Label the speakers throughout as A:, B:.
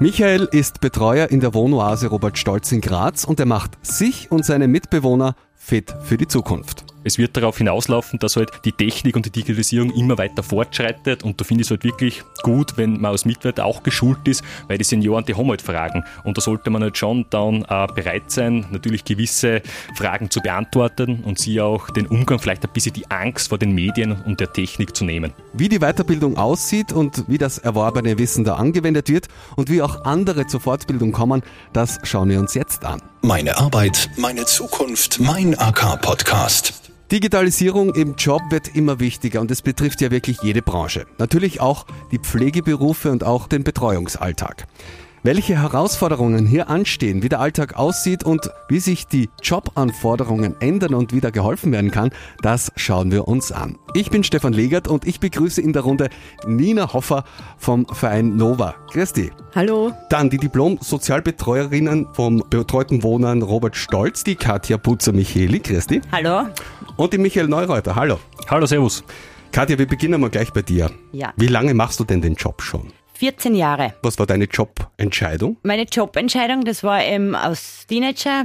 A: Michael ist Betreuer in der Wohnoase Robert Stolz in Graz und er macht sich und seine Mitbewohner fit für die Zukunft.
B: Es wird darauf hinauslaufen, dass halt die Technik und die Digitalisierung immer weiter fortschreitet und da finde ich es halt wirklich gut, wenn man als Mitwärter auch geschult ist, weil die Senioren, die haben halt Fragen und da sollte man halt schon dann äh, bereit sein, natürlich gewisse Fragen zu beantworten und sie auch den Umgang, vielleicht ein bisschen die Angst vor den Medien und der Technik zu nehmen.
A: Wie die Weiterbildung aussieht und wie das erworbene Wissen da angewendet wird und wie auch andere zur Fortbildung kommen, das schauen wir uns jetzt an.
C: Meine Arbeit, meine Zukunft, mein AK-Podcast.
A: Digitalisierung im Job wird immer wichtiger und es betrifft ja wirklich jede Branche. Natürlich auch die Pflegeberufe und auch den Betreuungsalltag. Welche Herausforderungen hier anstehen, wie der Alltag aussieht und wie sich die Jobanforderungen ändern und wieder geholfen werden kann, das schauen wir uns an. Ich bin Stefan Legert und ich begrüße in der Runde Nina Hoffer vom Verein Nova. Christi.
D: Hallo.
A: Dann die Diplom-Sozialbetreuerinnen vom betreuten Wohnern Robert Stolz, die Katja Putzer-Micheli. Christi.
D: Hallo.
A: Und die Michael Neureuter. Hallo.
B: Hallo, Servus.
A: Katja, wir beginnen mal gleich bei dir.
D: Ja.
A: Wie lange machst du denn den Job schon?
D: 14 Jahre.
A: Was war deine Jobentscheidung?
D: Meine Jobentscheidung, das war eben als Teenager,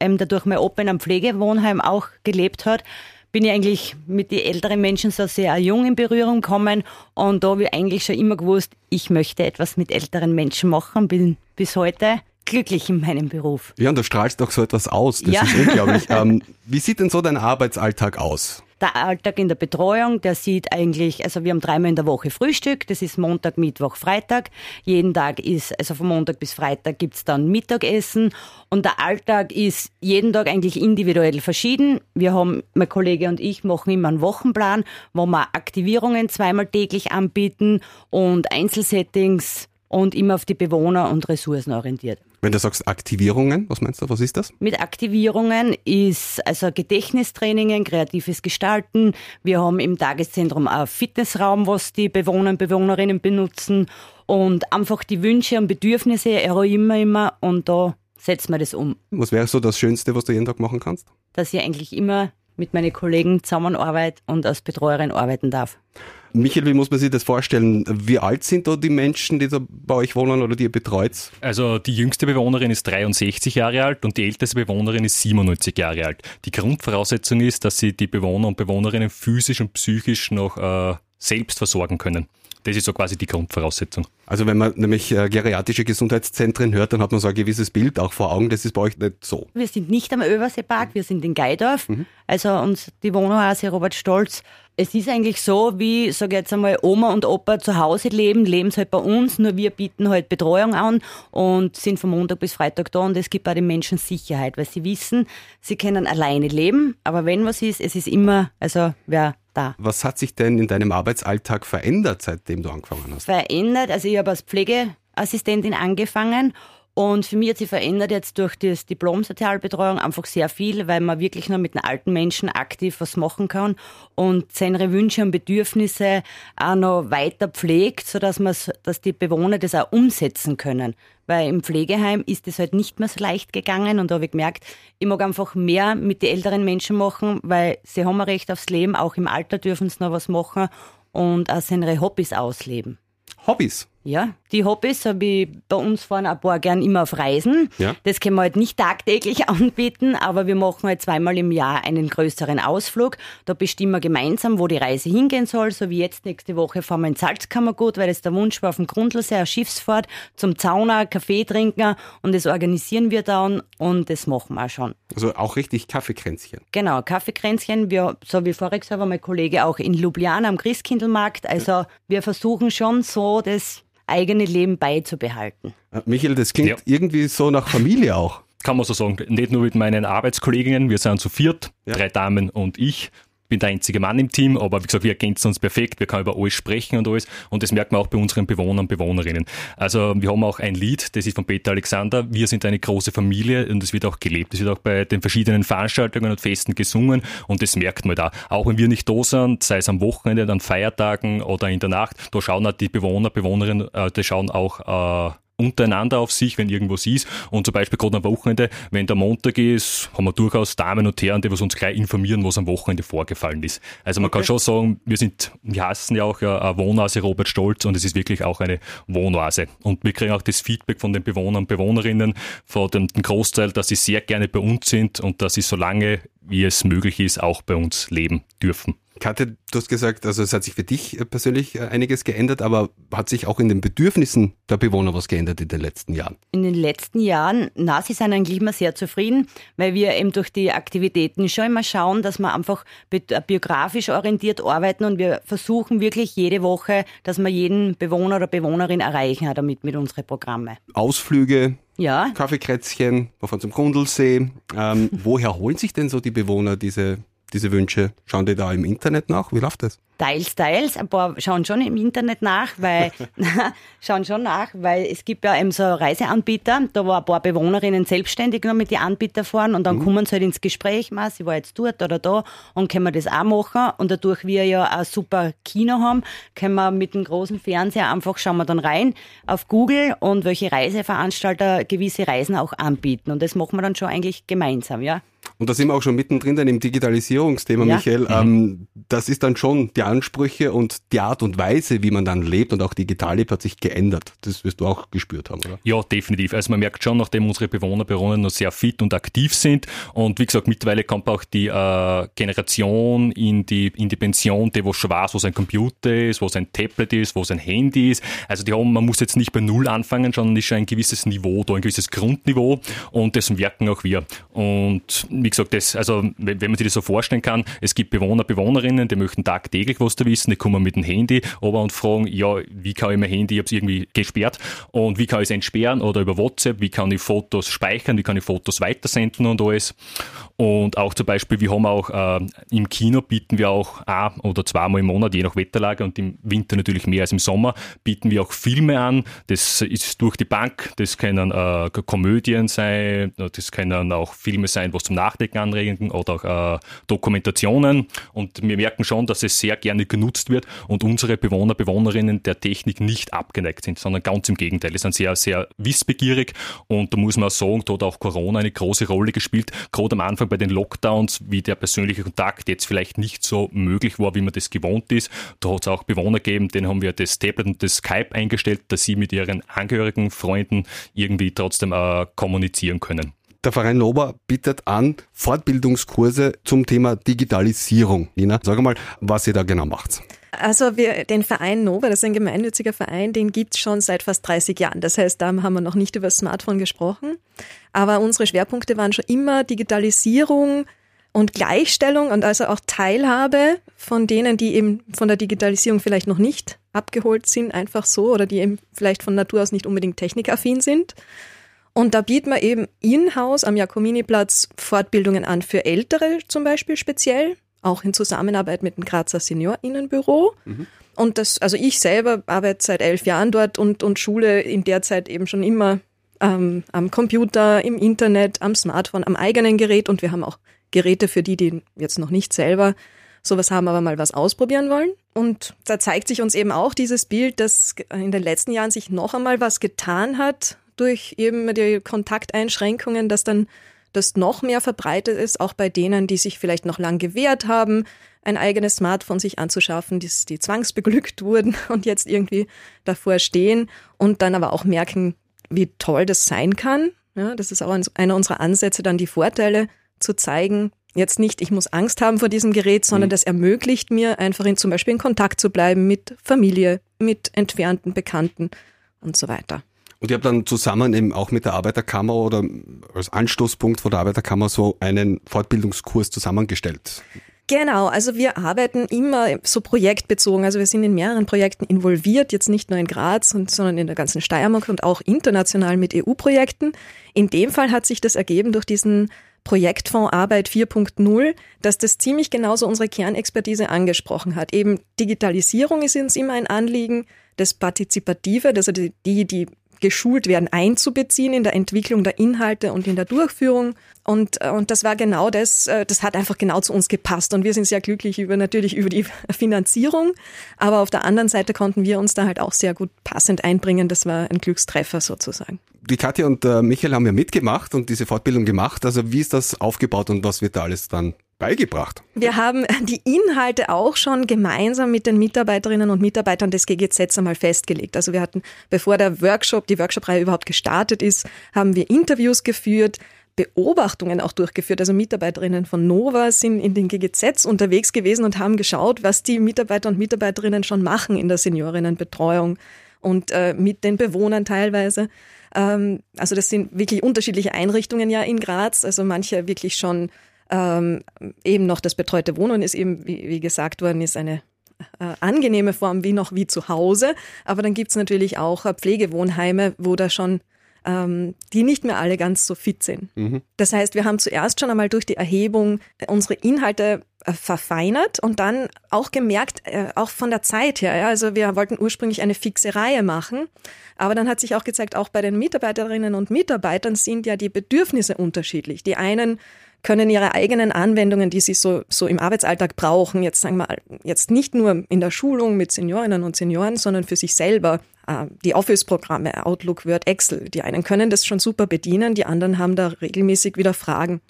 D: eben dadurch mein Opa in einem Pflegewohnheim auch gelebt hat, bin ich eigentlich mit den älteren Menschen so sehr jung in Berührung gekommen und da habe ich eigentlich schon immer gewusst, ich möchte etwas mit älteren Menschen machen, bin bis heute glücklich in meinem Beruf.
A: Ja, und du strahlst doch so etwas aus. Das
D: Ja.
A: ist unglaublich. ähm, wie sieht denn so dein Arbeitsalltag aus?
D: Der Alltag in der Betreuung, der sieht eigentlich, also wir haben dreimal in der Woche Frühstück, das ist Montag, Mittwoch, Freitag. Jeden Tag ist, also von Montag bis Freitag gibt's dann Mittagessen und der Alltag ist jeden Tag eigentlich individuell verschieden. Wir haben, mein Kollege und ich machen immer einen Wochenplan, wo wir Aktivierungen zweimal täglich anbieten und Einzelsettings und immer auf die Bewohner und Ressourcen orientiert.
A: Wenn du sagst Aktivierungen, was meinst du, was ist das?
D: Mit Aktivierungen ist also Gedächtnistrainingen, kreatives Gestalten. Wir haben im Tageszentrum einen Fitnessraum, was die Bewohner und Bewohnerinnen benutzen und einfach die Wünsche und Bedürfnisse eruieren wir immer und da setzen wir das um.
A: Was wäre so das Schönste, was du jeden Tag machen kannst?
D: Dass ich eigentlich immer mit meinen Kollegen zusammenarbeite und als Betreuerin arbeiten darf.
A: Michael, wie muss man sich das vorstellen? Wie alt sind da die Menschen, die da bei euch wohnen oder die ihr betreut?
B: Also die jüngste Bewohnerin ist 63 Jahre alt und die älteste Bewohnerin ist 97 Jahre alt. Die Grundvoraussetzung ist, dass sie die Bewohner und Bewohnerinnen physisch und psychisch noch äh, selbst versorgen können. Das ist so quasi die Grundvoraussetzung.
A: Also wenn man nämlich äh, geriatrische Gesundheitszentren hört, dann hat man so ein gewisses Bild auch vor Augen. Das ist bei euch nicht so.
D: Wir sind nicht am Överseepark, wir sind in Geidorf. Also uns die Wohnoase Robert Stolz. Es ist eigentlich so, wie, sag ich jetzt einmal, Oma und Opa zu Hause leben, leben sie halt bei uns, nur wir bieten halt Betreuung an und sind von Montag bis Freitag da und es gibt auch den Menschen Sicherheit, weil sie wissen, sie können alleine leben, aber wenn was ist, es ist immer, also wer da.
A: Was hat sich denn in deinem Arbeitsalltag verändert, seitdem du angefangen hast?
D: verändert. Also ich habe als Pflegeassistentin angefangen und für mich hat sich verändert jetzt durch das Diplom Sozialbetreuung einfach sehr viel, weil man wirklich nur mit den alten Menschen aktiv was machen kann und seine Wünsche und Bedürfnisse auch noch weiter pflegt, sodass man dass die Bewohner das auch umsetzen können. Weil im Pflegeheim ist es halt nicht mehr so leicht gegangen und da habe ich gemerkt, ich mag einfach mehr mit den älteren Menschen machen, weil sie haben ein Recht aufs Leben, auch im Alter dürfen sie noch was machen und auch seine Hobbys ausleben.
A: Hobbys.
D: Ja, die Hobbys habe ich bei uns fahren ein paar gern immer auf Reisen.
A: Ja.
D: Das können wir halt nicht tagtäglich anbieten, aber wir machen halt zweimal im Jahr einen größeren Ausflug. Da bestimmen wir gemeinsam, wo die Reise hingehen soll. So wie jetzt nächste Woche fahren wir in Salzkammergut, weil das der Wunsch war auf dem Grundlsee, eine Schiffsfahrt zum Zauner, Kaffee trinken und das organisieren wir dann und das machen wir auch schon.
A: Also auch richtig Kaffeekränzchen.
D: Genau, Kaffeekränzchen. Wir, so wie voriges Jahr war mein Kollege auch in Ljubljana am Christkindlmarkt. Also wir versuchen schon so das eigene Leben beizubehalten.
A: Äh, Michael, das klingt
B: Ja.
A: irgendwie so nach Familie auch.
B: Kann man so sagen. Nicht nur mit meinen Arbeitskolleginnen, wir sind zu viert,
A: Ja.
B: drei Damen und ich. Bin der einzige Mann im Team, aber wie gesagt, wir ergänzen uns perfekt, wir können über alles sprechen und alles und das merkt man auch bei unseren Bewohnern und Bewohnerinnen. Also wir haben auch ein Lied, das ist von Peter Alexander, wir sind eine große Familie und das wird auch gelebt, das wird auch bei den verschiedenen Veranstaltungen und Festen gesungen und das merkt man da. Auch wenn wir nicht da sind, sei es am Wochenende, an Feiertagen oder in der Nacht, da schauen auch die Bewohner, Bewohnerinnen, äh, die schauen auch äh, untereinander auf sich, wenn irgendwas ist. Und zum Beispiel gerade am Wochenende, wenn der Montag ist, haben wir durchaus Damen und Herren, die was uns gleich informieren, was am Wochenende vorgefallen ist. Also man okay. kann schon sagen, wir sind, wir hassen ja auch eine Wohnoase Robert Stolz und es ist wirklich auch eine Wohnoase. Und wir kriegen auch das Feedback von den Bewohnern und Bewohnerinnen, von dem Großteil, dass sie sehr gerne bei uns sind und dass sie so lange wie es möglich ist, auch bei uns leben dürfen.
A: Katja, du hast gesagt, also es hat sich für dich persönlich äh, einiges geändert, aber hat sich auch in den Bedürfnissen der Bewohner was geändert in den letzten Jahren?
D: In den letzten Jahren, na, sie sind eigentlich immer sehr zufrieden, weil wir eben durch die Aktivitäten schon immer schauen, dass wir einfach biografisch orientiert arbeiten und wir versuchen wirklich jede Woche, dass wir jeden Bewohner oder Bewohnerin erreichen damit mit unseren Programmen.
A: Ausflüge, ja. Kaffeekränzchen, wir fahren zum Grundlsee. Ähm, woher holen sich denn so die Bewohner diese diese Wünsche? Schauen die da im Internet nach? Wie läuft das?
D: Teils, teils. Ein paar schauen schon im Internet nach, weil, schauen schon nach, weil es gibt ja eben so Reiseanbieter, da wo ein paar Bewohnerinnen selbstständig nur mit den Anbietern fahren und dann mhm. kommen sie halt ins Gespräch, mal, sie war jetzt dort oder da und können wir das auch machen und dadurch wir ja ein super Kino haben, können wir mit dem großen Fernseher einfach schauen wir dann rein auf Google und welche Reiseveranstalter gewisse Reisen auch anbieten und das machen wir dann schon eigentlich gemeinsam, ja.
A: Und da sind wir auch schon mittendrin dann im Digitalisierungsthema, ja. Michael. Mhm. Ähm, das ist dann schon die Ansprüche und die Art und Weise, wie man dann lebt und auch digital lebt, hat sich geändert. Das wirst du auch gespürt haben, oder?
B: Ja, definitiv. Also man merkt schon, nachdem unsere Bewohner, Bewohner noch sehr fit und aktiv sind und wie gesagt, mittlerweile kommt auch die äh, Generation in die, in die Pension, die wo schon weiß, wo sein Computer ist, wo sein Tablet ist, wo sein Handy ist. Also die haben, man muss jetzt nicht bei Null anfangen, sondern ist schon ein gewisses Niveau da, ein gewisses Grundniveau und das merken auch wir. Und wie gesagt, das, also wenn man sich das so vorstellen kann, es gibt Bewohner, Bewohnerinnen, die möchten tagtäglich was da wissen, die kommen mit dem Handy aber und fragen, ja, wie kann ich mein Handy, ich habe es irgendwie gesperrt und wie kann ich es entsperren oder über WhatsApp, wie kann ich Fotos speichern, wie kann ich Fotos weitersenden und alles. Und auch zum Beispiel, wir haben auch äh, im Kino bieten wir auch ein oder zweimal im Monat, je nach Wetterlage und im Winter natürlich mehr als im Sommer, bieten wir auch Filme an. Das ist durch die Bank, das können äh, Komödien sein, das können auch Filme sein, was zum Nachdenken anregen oder auch äh, Dokumentationen. Und wir merken schon, dass es sehr gerne genutzt wird und unsere Bewohner, Bewohnerinnen der Technik nicht abgeneigt sind, sondern ganz im Gegenteil. Sie sind sehr, sehr wissbegierig und da muss man auch sagen, da hat auch Corona eine große Rolle gespielt, gerade am Anfang bei den Lockdowns, wie der persönliche Kontakt jetzt vielleicht nicht so möglich war, wie man das gewohnt ist. Da hat es auch Bewohner gegeben, denen haben wir das Tablet und das Skype eingestellt, dass sie mit ihren Angehörigen, Freunden irgendwie trotzdem äh, kommunizieren können.
A: Der Verein Lober bietet an Fortbildungskurse zum Thema Digitalisierung. Nina, sag mal, was ihr da genau macht.
E: Also wir, den Verein Nova, das ist ein gemeinnütziger Verein, den gibt's schon seit fast 30 Jahren. Das heißt, da haben wir noch nicht über das Smartphone gesprochen. Aber unsere Schwerpunkte waren schon immer Digitalisierung und Gleichstellung und also auch Teilhabe von denen, die eben von der Digitalisierung vielleicht noch nicht abgeholt sind, einfach so, oder die eben vielleicht von Natur aus nicht unbedingt technikaffin sind. Und da bieten wir eben in-house am Jakomini-Platz Fortbildungen an für Ältere zum Beispiel speziell, auch in Zusammenarbeit mit dem Grazer Seniorinnenbüro. Mhm. Und das, also ich selber arbeite seit elf Jahren dort und, und schule in der Zeit eben schon immer ähm, am Computer, im Internet, am Smartphone, am eigenen Gerät und wir haben auch Geräte für die, die jetzt noch nicht selber sowas haben, aber mal was ausprobieren wollen. Und da zeigt sich uns eben auch dieses Bild, dass in den letzten Jahren sich noch einmal was getan hat durch eben die Kontakteinschränkungen, dass dann das noch mehr verbreitet ist, auch bei denen, die sich vielleicht noch lang gewehrt haben, ein eigenes Smartphone sich anzuschaffen, die, die zwangsbeglückt wurden und jetzt irgendwie davor stehen und dann aber auch merken, wie toll das sein kann. Ja, das ist auch einer unserer Ansätze, dann die Vorteile zu zeigen. Jetzt nicht, ich muss Angst haben vor diesem Gerät, sondern mhm. das ermöglicht mir einfach in, zum Beispiel in Kontakt zu bleiben mit Familie, mit entfernten Bekannten und so weiter.
A: Und ich habe dann zusammen eben auch mit der Arbeiterkammer oder als Anstoßpunkt von der Arbeiterkammer so einen Fortbildungskurs zusammengestellt.
E: Genau, also wir arbeiten immer so projektbezogen. Also wir sind in mehreren Projekten involviert, jetzt nicht nur in Graz, sondern in der ganzen Steiermark und auch international mit EU-Projekten. In dem Fall hat sich das ergeben durch diesen Projektfonds Arbeit 4.0, dass das ziemlich genauso unsere Kernexpertise angesprochen hat. Eben Digitalisierung ist uns immer ein Anliegen, das Partizipative, also die, die geschult werden, einzubeziehen in der Entwicklung der Inhalte und in der Durchführung. Und, äh, und das war genau das, äh, das hat einfach genau zu uns gepasst. Und wir sind sehr glücklich über, natürlich über die Finanzierung. Aber auf der anderen Seite konnten wir uns da halt auch sehr gut passend einbringen. Das war ein Glückstreffer sozusagen.
A: Die Katja und äh, Michael haben ja mitgemacht und diese Fortbildung gemacht. Also wie ist das aufgebaut und was wird da alles dann beigebracht?
E: Wir haben die Inhalte auch schon gemeinsam mit den Mitarbeiterinnen und Mitarbeitern des GGZ einmal festgelegt. Also wir hatten, bevor der Workshop, die Workshop-Reihe überhaupt gestartet ist, haben wir Interviews geführt, Beobachtungen auch durchgeführt. Also Mitarbeiterinnen von Nova sind in den GGZs unterwegs gewesen und haben geschaut, was die Mitarbeiter und Mitarbeiterinnen schon machen in der Seniorinnenbetreuung und äh, mit den Bewohnern teilweise. Ähm, also das sind wirklich unterschiedliche Einrichtungen ja in Graz. Also manche wirklich schon ähm, eben noch das betreute Wohnen ist eben, wie, wie gesagt worden ist, eine äh, angenehme Form wie noch wie zu Hause. Aber dann gibt's natürlich auch äh, Pflegewohnheime, wo da schon ähm, die nicht mehr alle ganz so fit sind. Mhm. Das heißt, wir haben zuerst schon einmal durch die Erhebung unsere Inhalte äh, verfeinert und dann auch gemerkt, äh, auch von der Zeit her, ja, also wir wollten ursprünglich eine fixe Reihe machen, aber dann hat sich auch gezeigt, auch bei den Mitarbeiterinnen und Mitarbeitern sind ja die Bedürfnisse unterschiedlich. Die einen können ihre eigenen Anwendungen, die sie so, so im Arbeitsalltag brauchen, jetzt sagen wir jetzt nicht nur in der Schulung mit Seniorinnen und Senioren, sondern für sich selber, äh, die Office-Programme, Outlook, Word, Excel, die einen können das schon super bedienen, die anderen haben da regelmäßig wieder Fragen.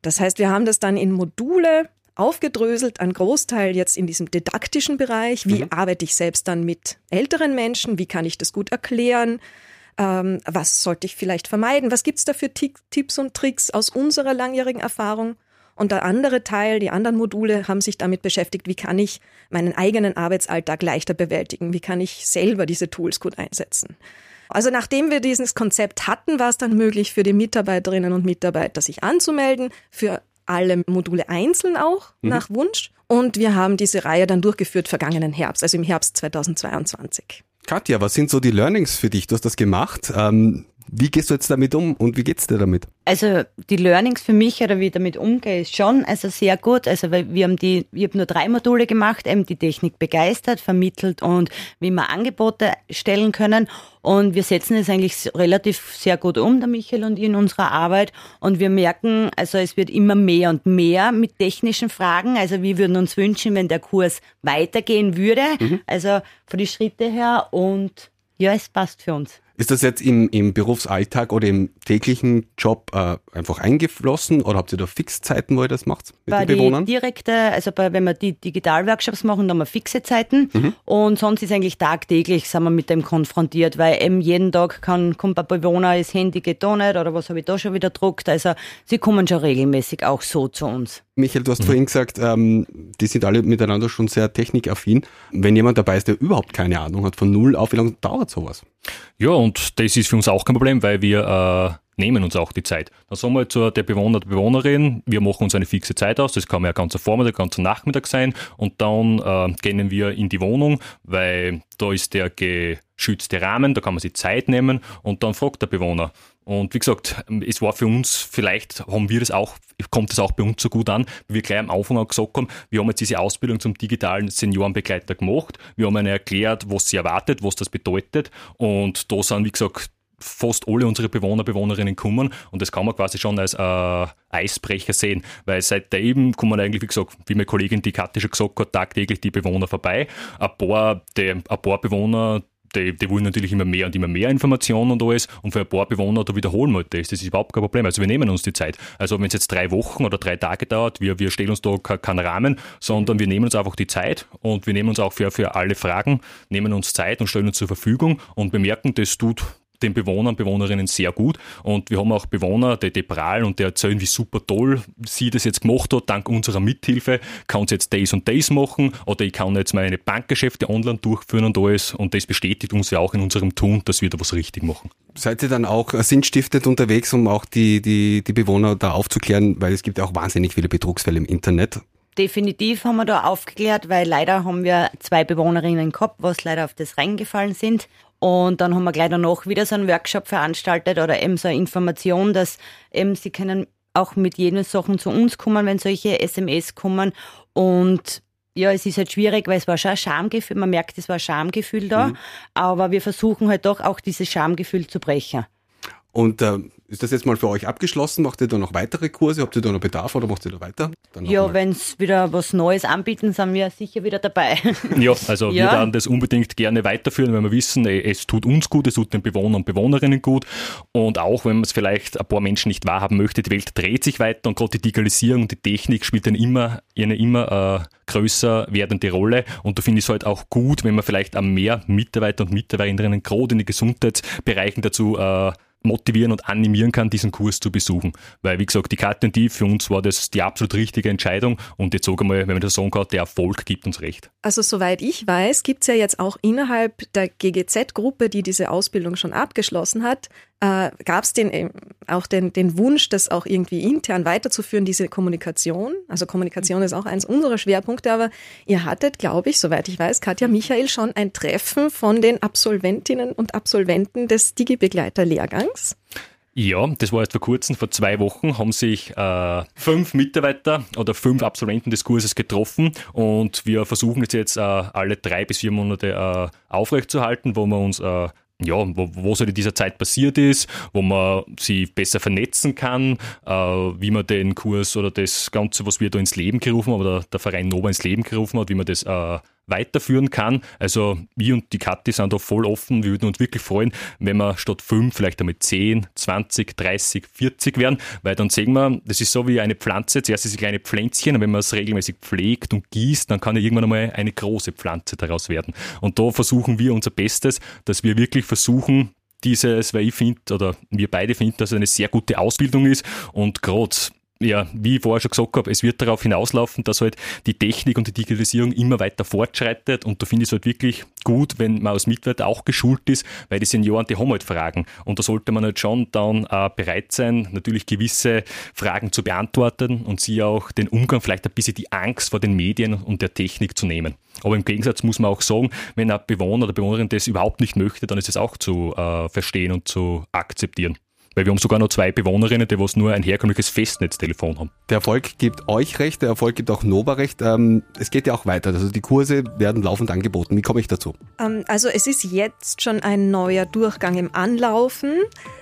E: Das heißt, wir haben das dann in Module aufgedröselt, ein Großteil jetzt in diesem didaktischen Bereich. Wie mhm. arbeite ich selbst dann mit älteren Menschen? Wie kann ich das gut erklären? Ähm, was sollte ich vielleicht vermeiden? Was gibt's da für Tipps und Tricks aus unserer langjährigen Erfahrung? Und der andere Teil, die anderen Module haben sich damit beschäftigt, wie kann ich meinen eigenen Arbeitsalltag leichter bewältigen? Wie kann ich selber diese Tools gut einsetzen? Also nachdem wir dieses Konzept hatten, war es dann möglich für die Mitarbeiterinnen und Mitarbeiter, sich anzumelden, für alle Module einzeln auch mhm. nach Wunsch. Und wir haben diese Reihe dann durchgeführt vergangenen Herbst, also im Herbst 2022.
A: Katja, was sind so die Learnings für dich? Du hast das gemacht. Ähm, wie gehst du jetzt damit um und wie geht's dir damit?
D: Also die Learnings für mich oder wie ich damit umgehe, ist schon also sehr gut. Also weil wir haben die, ich habe nur drei Module gemacht, eben die Technik begeistert, vermittelt und wie wir Angebote stellen können. Und wir setzen es eigentlich relativ sehr gut um, der Michael und ich, in unserer Arbeit. Und wir merken, also es wird immer mehr und mehr mit technischen Fragen. Also wir würden uns wünschen, wenn der Kurs weitergehen würde. Mhm. Also von die Schritte her. Und ja, es passt für uns.
A: Ist das jetzt im, im Berufsalltag oder im täglichen Job äh, einfach eingeflossen oder habt ihr da Fixzeiten, wo ihr das macht
D: mit bei den Bewohnern? Direkte, also bei, wenn wir die Digitalworkshops machen, dann haben wir fixe Zeiten mhm. und sonst ist eigentlich tagtäglich sind wir mit dem konfrontiert, weil eben jeden Tag kann, kommt ein Bewohner, das Handy geht da nicht oder was habe ich da schon wieder druckt. Also sie kommen schon regelmäßig auch so zu uns.
A: Michael, du hast mhm. vorhin gesagt, ähm, die sind alle miteinander schon sehr technikaffin. Wenn jemand dabei ist, der überhaupt keine Ahnung hat, von null auf, wie lange dauert sowas?
B: Ja, und das ist für uns auch kein Problem, weil wir äh, nehmen uns auch die Zeit. Dann sagen wir zu der Bewohner, der Bewohnerin, wir machen uns eine fixe Zeit aus, das kann ja ganzer Vormittag, ganzer Nachmittag sein und dann äh, gehen wir in die Wohnung, weil da ist der geschützte Rahmen, da kann man sich Zeit nehmen und dann fragt der Bewohner. Und wie gesagt, es war für uns, vielleicht haben wir das auch, kommt das auch bei uns so gut an, wie wir gleich am Anfang auch gesagt haben, wir haben jetzt diese Ausbildung zum digitalen Seniorenbegleiter gemacht. Wir haben ihnen erklärt, was sie erwartet, was das bedeutet. Und da sind, wie gesagt, fast alle unsere Bewohner, Bewohnerinnen kommen und das kann man quasi schon als äh, Eisbrecher sehen, weil seitdem kommen eigentlich, wie gesagt, wie meine Kollegin die Kathi schon gesagt hat, tagtäglich die Bewohner vorbei. Ein paar, die, ein paar Bewohner, die, die wollen natürlich immer mehr und immer mehr Informationen und alles und für ein paar Bewohner, da wiederholen wir das. Das ist überhaupt kein Problem. Also wir nehmen uns die Zeit. Also wenn es jetzt drei Wochen oder drei Tage dauert, wir, wir stellen uns da keinen Rahmen, sondern wir nehmen uns einfach die Zeit und wir nehmen uns auch für, für alle Fragen, nehmen uns Zeit und stellen uns zur Verfügung und bemerken, das tut den Bewohnern, Bewohnerinnen sehr gut. Und wir haben auch Bewohner, die, prahlen und die erzählen, wie super toll sie das jetzt gemacht hat. Dank unserer Mithilfe kann sie jetzt das und das machen oder ich kann jetzt meine Bankgeschäfte online durchführen und alles. Und das bestätigt uns ja auch in unserem Tun, dass wir da was richtig machen.
A: Seid ihr dann auch sinnstiftend unterwegs, um auch die, die, die Bewohner da aufzuklären, weil es gibt ja auch wahnsinnig viele Betrugsfälle im Internet.
D: Definitiv haben wir da aufgeklärt, weil leider haben wir zwei Bewohnerinnen gehabt, was leider auf das reingefallen sind. Und dann haben wir gleich danach wieder so einen Workshop veranstaltet oder eben so eine Information, dass eben sie können auch mit jenen Sachen zu uns kommen, wenn solche SMS kommen. Und ja, es ist halt schwierig, weil es war schon ein Schamgefühl, man merkt, es war ein Schamgefühl da, mhm. aber wir versuchen halt doch auch dieses Schamgefühl zu brechen.
A: Und äh, ist das jetzt mal für euch abgeschlossen? Macht ihr da noch weitere Kurse? Habt ihr da noch Bedarf oder macht ihr da weiter?
D: ja, wenn es wieder was Neues anbieten, sind wir sicher wieder dabei.
B: Ja, also ja. wir werden das unbedingt gerne weiterführen, wenn wir wissen, es tut uns gut, es tut den Bewohnern und Bewohnerinnen gut. Und auch wenn man es vielleicht ein paar Menschen nicht wahrhaben möchte, die Welt dreht sich weiter und gerade die Digitalisierung und die Technik spielt dann immer eine immer äh, größer werdende Rolle. Und da finde ich es halt auch gut, wenn man vielleicht am mehr Mitarbeiter und Mitarbeiterinnen gerade in den Gesundheitsbereichen dazu äh, motivieren und animieren kann, diesen Kurs zu besuchen. Weil, wie gesagt, die die, für uns war das die absolut richtige Entscheidung und jetzt sage mal, wenn man das sagen kann, der Erfolg gibt uns recht.
E: Also soweit ich weiß, gibt es ja jetzt auch innerhalb der GGZ-Gruppe, die diese Ausbildung schon abgeschlossen hat, äh, gab es den, äh, auch den, den Wunsch, das auch irgendwie intern weiterzuführen, diese Kommunikation. Also Kommunikation ist auch eins unserer Schwerpunkte, aber ihr hattet, glaube ich, soweit ich weiß, Katja Michael, schon ein Treffen von den Absolventinnen und Absolventen des Digi-Begleiter-Lehrgangs.
B: Ja, das war jetzt vor kurzem, vor zwei Wochen, haben sich äh, fünf Mitarbeiter oder fünf Absolventen des Kurses getroffen und wir versuchen es jetzt äh, alle drei bis vier Monate äh, aufrechtzuerhalten, wo wir uns äh, ja, wo, wo so in dieser Zeit passiert ist, wo man sie besser vernetzen kann, äh, wie man den Kurs oder das Ganze, was wir da ins Leben gerufen haben, oder der Verein Nova ins Leben gerufen hat, wie man das äh, weiterführen kann. Also wir und die Kathi sind da voll offen. Wir würden uns wirklich freuen, wenn wir statt fünf vielleicht einmal 10, 20, 30, 40 werden, weil dann sehen wir, das ist so wie eine Pflanze. Zuerst ist es kleine Pflänzchen und wenn man es regelmäßig pflegt und gießt, dann kann ja irgendwann einmal eine große Pflanze daraus werden. Und da versuchen wir unser Bestes, dass wir wirklich versuchen, dieses, weil ich finde, oder wir beide finden, dass es eine sehr gute Ausbildung ist und gerade ja, wie ich vorher schon gesagt habe, es wird darauf hinauslaufen, dass halt die Technik und die Digitalisierung immer weiter fortschreitet und da finde ich es halt wirklich gut, wenn man als Mitarbeiter auch geschult ist, weil die Senioren, die haben halt Fragen und da sollte man halt schon dann äh, bereit sein, natürlich gewisse Fragen zu beantworten und sie auch den Umgang, vielleicht ein bisschen die Angst vor den Medien und der Technik zu nehmen. Aber im Gegensatz muss man auch sagen, wenn ein Bewohner oder Bewohnerin das überhaupt nicht möchte, dann ist es auch zu äh, verstehen und zu akzeptieren. Weil wir haben sogar noch zwei Bewohnerinnen, die was nur ein herkömmliches Festnetztelefon haben.
A: Der Erfolg gibt euch recht, der Erfolg gibt auch Nova recht. Ähm, es geht ja auch weiter. Also die Kurse werden laufend angeboten. Wie komme ich dazu?
E: Ähm, also es ist jetzt schon ein neuer Durchgang im Anlaufen.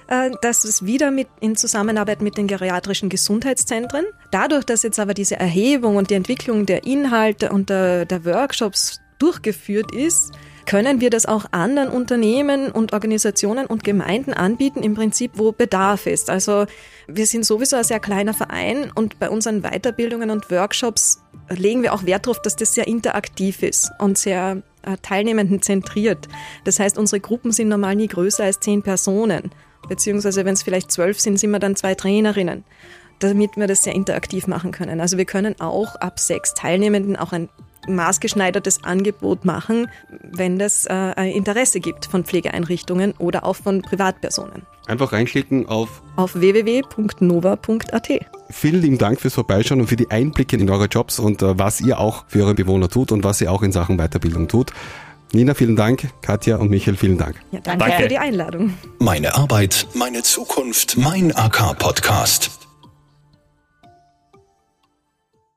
E: Äh, das ist wieder mit, in Zusammenarbeit mit den geriatrischen Gesundheitszentren. Dadurch, dass jetzt aber diese Erhebung und die Entwicklung der Inhalte und der, der Workshops durchgeführt ist, können wir das auch anderen Unternehmen und Organisationen und Gemeinden anbieten, im Prinzip, wo Bedarf ist. Also wir sind sowieso ein sehr kleiner Verein und bei unseren Weiterbildungen und Workshops legen wir auch Wert darauf, dass das sehr interaktiv ist und sehr äh, Teilnehmenden zentriert. Das heißt, unsere Gruppen sind normal nie größer als zehn Personen. Beziehungsweise wenn es vielleicht zwölf sind, sind wir dann zwei Trainerinnen damit wir das sehr interaktiv machen können. Also wir können auch ab sechs Teilnehmenden auch ein maßgeschneidertes Angebot machen, wenn das äh, Interesse gibt von Pflegeeinrichtungen oder auch von Privatpersonen.
A: Einfach reinklicken auf
E: auf www.nova.at.
A: Vielen lieben Dank fürs Vorbeischauen und für die Einblicke in eure Jobs und äh, was ihr auch für eure Bewohner tut und was ihr auch in Sachen Weiterbildung tut. Nina, vielen Dank. Katja und Michael, vielen Dank.
E: Ja, danke, danke für die Einladung.
C: Meine Arbeit, meine Zukunft, mein AK-Podcast.